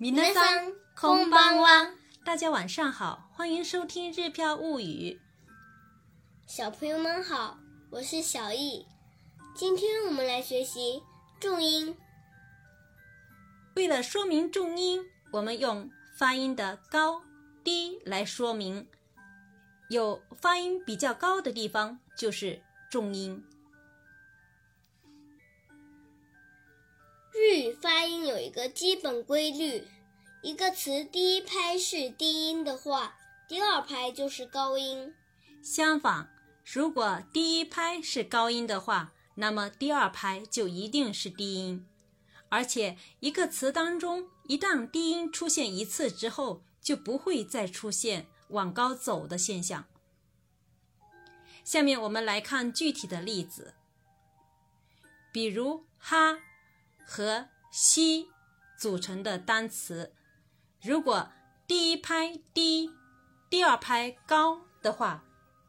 米皆さんこんばんは。大家晚上好，欢迎收听《日飘物语》。小朋友们好，我是小易。今天我们来学习重音。为了说明重音，我们用发音的高低来说明。有发音比较高的地方就是重音。日语发音有一个基本规律： 一个词第一拍是低音的话，第二拍就是高音；相反，如果第一拍是高音的话，那么第二拍就一定是低音。而且，一个词当中一旦低音出现一次之后，就不会再出现往高走的现象。下面我们来看具体的例子，比如“哈”和“西”组成的单词。如果第一拍低，第二拍高的话，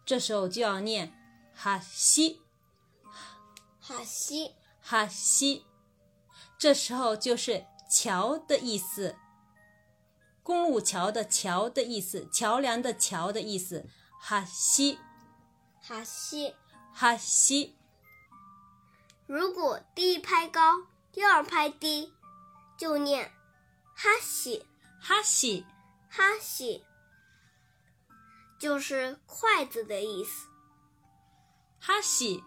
这时候就要念哈西，哈西，哈西。这时候就是桥的意思，公路桥的桥的意思，桥梁的桥的意思，哈西，哈西，哈西。如果第一拍高，第二拍低，就念哈西。哈西，哈西，就是筷子的意思。哈西，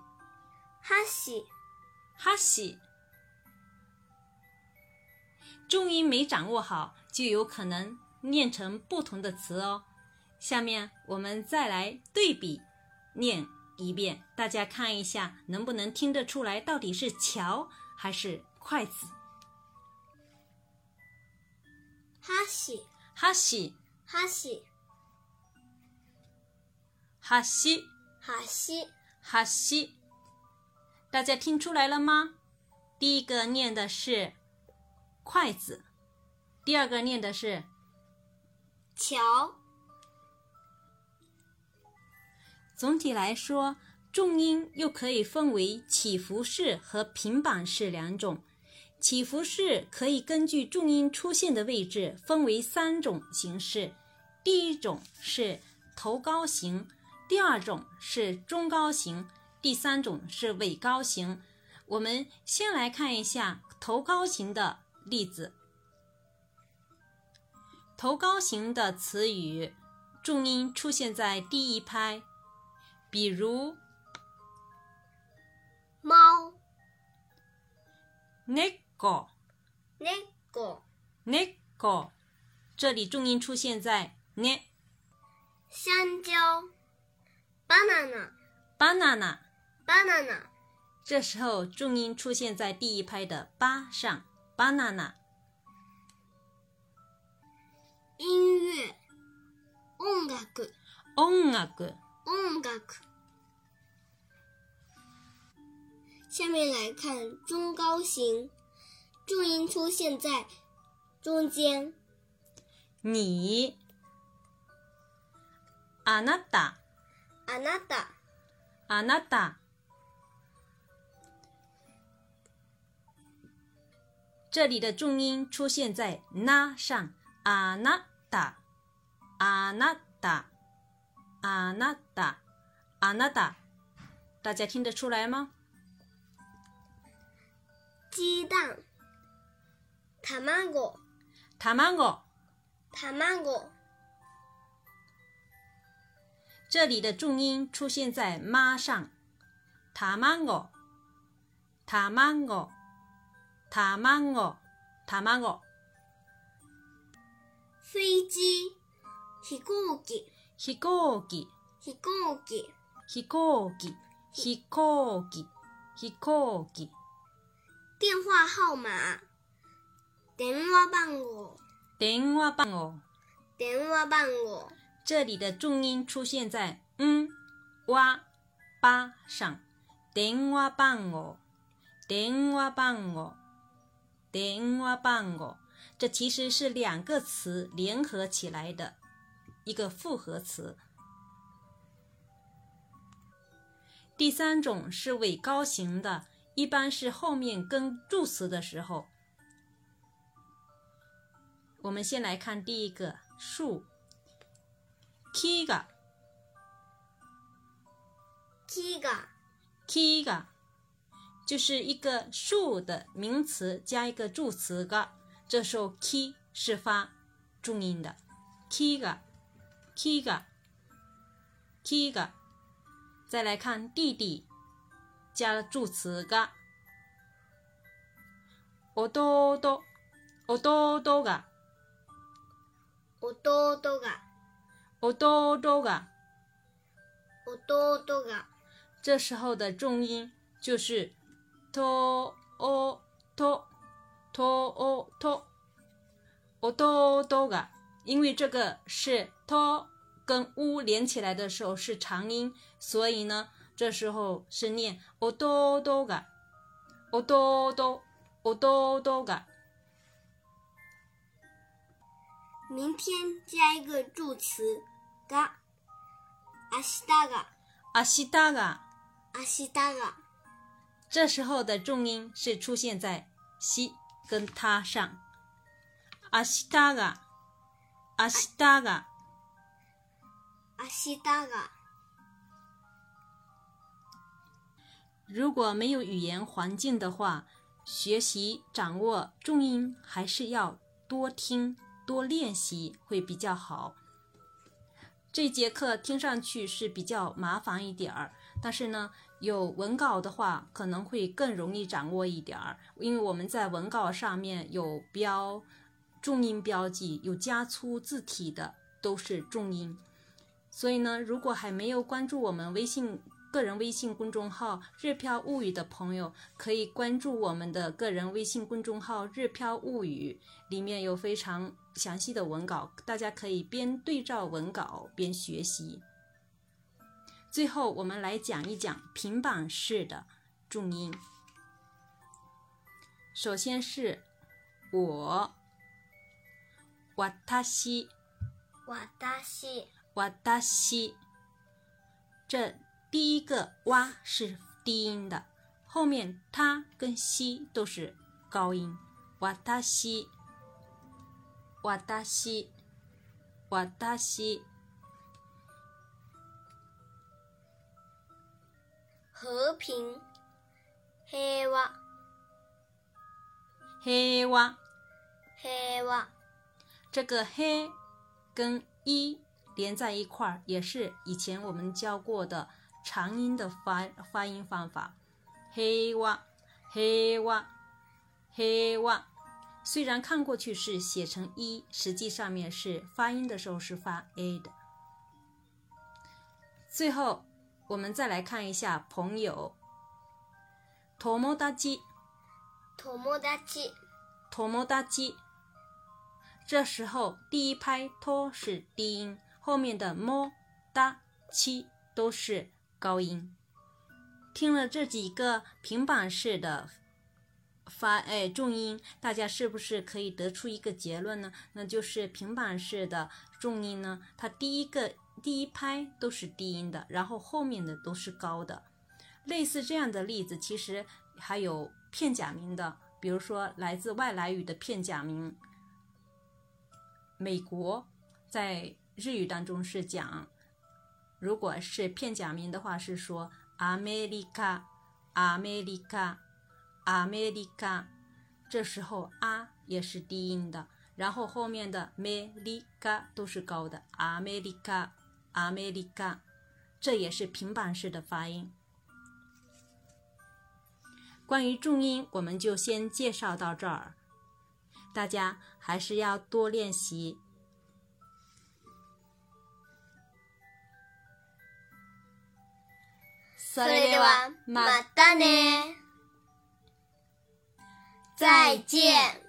哈西，哈西，重音没掌握好，就有可能念成不同的词哦。下面我们再来对比念一遍，大家看一下能不能听得出来到底是桥还是筷子。哈西，哈西，哈西，哈西，哈西，哈西，大家听出来了吗？第一个念的是筷子，第二个念的是桥。总体来说，重音又可以分为起伏式和平板式两种。起伏式可以根据重音出现的位置分为三种形式：第一种是头高型，第二种是中高型，第三种是尾高型。我们先来看一下头高型的例子。头高型的词语重音出现在第一拍，比如猫、ne。g o l e g g l e g g o 这里重音出现在呢，香蕉，banana，banana，banana。这时候重音出现在第一拍的八上，banana。音乐，音，音，音，音，音。下面来看中高型。重音出现在中间。你，あなた，あなた，あなた。这里的重音出现在那上。あなた、あなた、あなた、あなた，大家听得出来吗？鸡蛋、 タマゴ、タマゴ、タマゴ。这里的重音出现在妈”上。タマゴ、タマゴ、タマゴ、タマゴ。飞机、飛行機、飛行機、飛行機、飛行機、飛行機。电话号码。电话号我。电话号我。电话号我。这里的重音出现在“嗯”“哇”“吧”上。电话号我。电话号我。电话号我。这其实是两个词联合起来的一个复合词。第三种是尾高型的，一般是后面跟助词的时候。我们先来看第一个树，kiga，kiga，kiga，就是一个树的名词加一个助词个，这时候 k 是发重音的，kiga，kiga，kiga。再来看弟弟加了助词个 o d o d o o d o d o 噶。弟が弟が。弟が这时候的重音就是とおととおと弟が，因为这个是と跟乌连起来的时候是长音，所以呢，这时候是念弟が弟弟が。 明天加一个助词が明日が明日が，明日が这时候的重音是出现在西跟它上。明日が，明日が。明日が如果没有语言环境的话，学习掌握重音还是要多听、 多练习会比较好。这节课听上去是比较麻烦一点儿，但是呢，有文稿的话可能会更容易掌握一点儿，因为我们在文稿上面有标重音标记，有加粗字体的都是重音。所以呢，如果还没有关注我们微信个人微信公众号“日飘物语”的朋友，可以关注我们的个人微信公众号“日飘物语”，里面有非常。详细的文稿，大家可以边对照文稿边学习。最后，我们来讲一讲平板式的重音。首先是我，瓦た西，瓦た西，瓦た西。这第一个“哇”是低音的，后面“他”跟“西”都是高音。瓦た西。我达西，我达西，和平，黑娃黑娃黑娃，这个黑跟一连在一块儿，也是以前我们教过的长音的发发音方法。黑哇，黑哇，黑哇。虽然看过去是写成一实际上面是发音的时候是发 a 的最后我们再来看一下朋友托姆达奇托姆达奇托姆达奇这时候第一拍托是低音后面的莫大七都是高音听了这几个平板式的发哎重音，大家是不是可以得出一个结论呢？那就是平板式的重音呢，它第一个第一拍都是低音的，然后后面的都是高的。类似这样的例子，其实还有片假名的，比如说来自外来语的片假名。美国在日语当中是讲，如果是片假名的话，是说 “America”，“America”。“America”、“America”、“America”，这时候啊也是低音的，然后后面的 “America” 都是高的，“America”、“America”，这也是平板式的发音。关于重音，我们就先介绍到这儿，大家还是要多练习。それではまたね。 再见。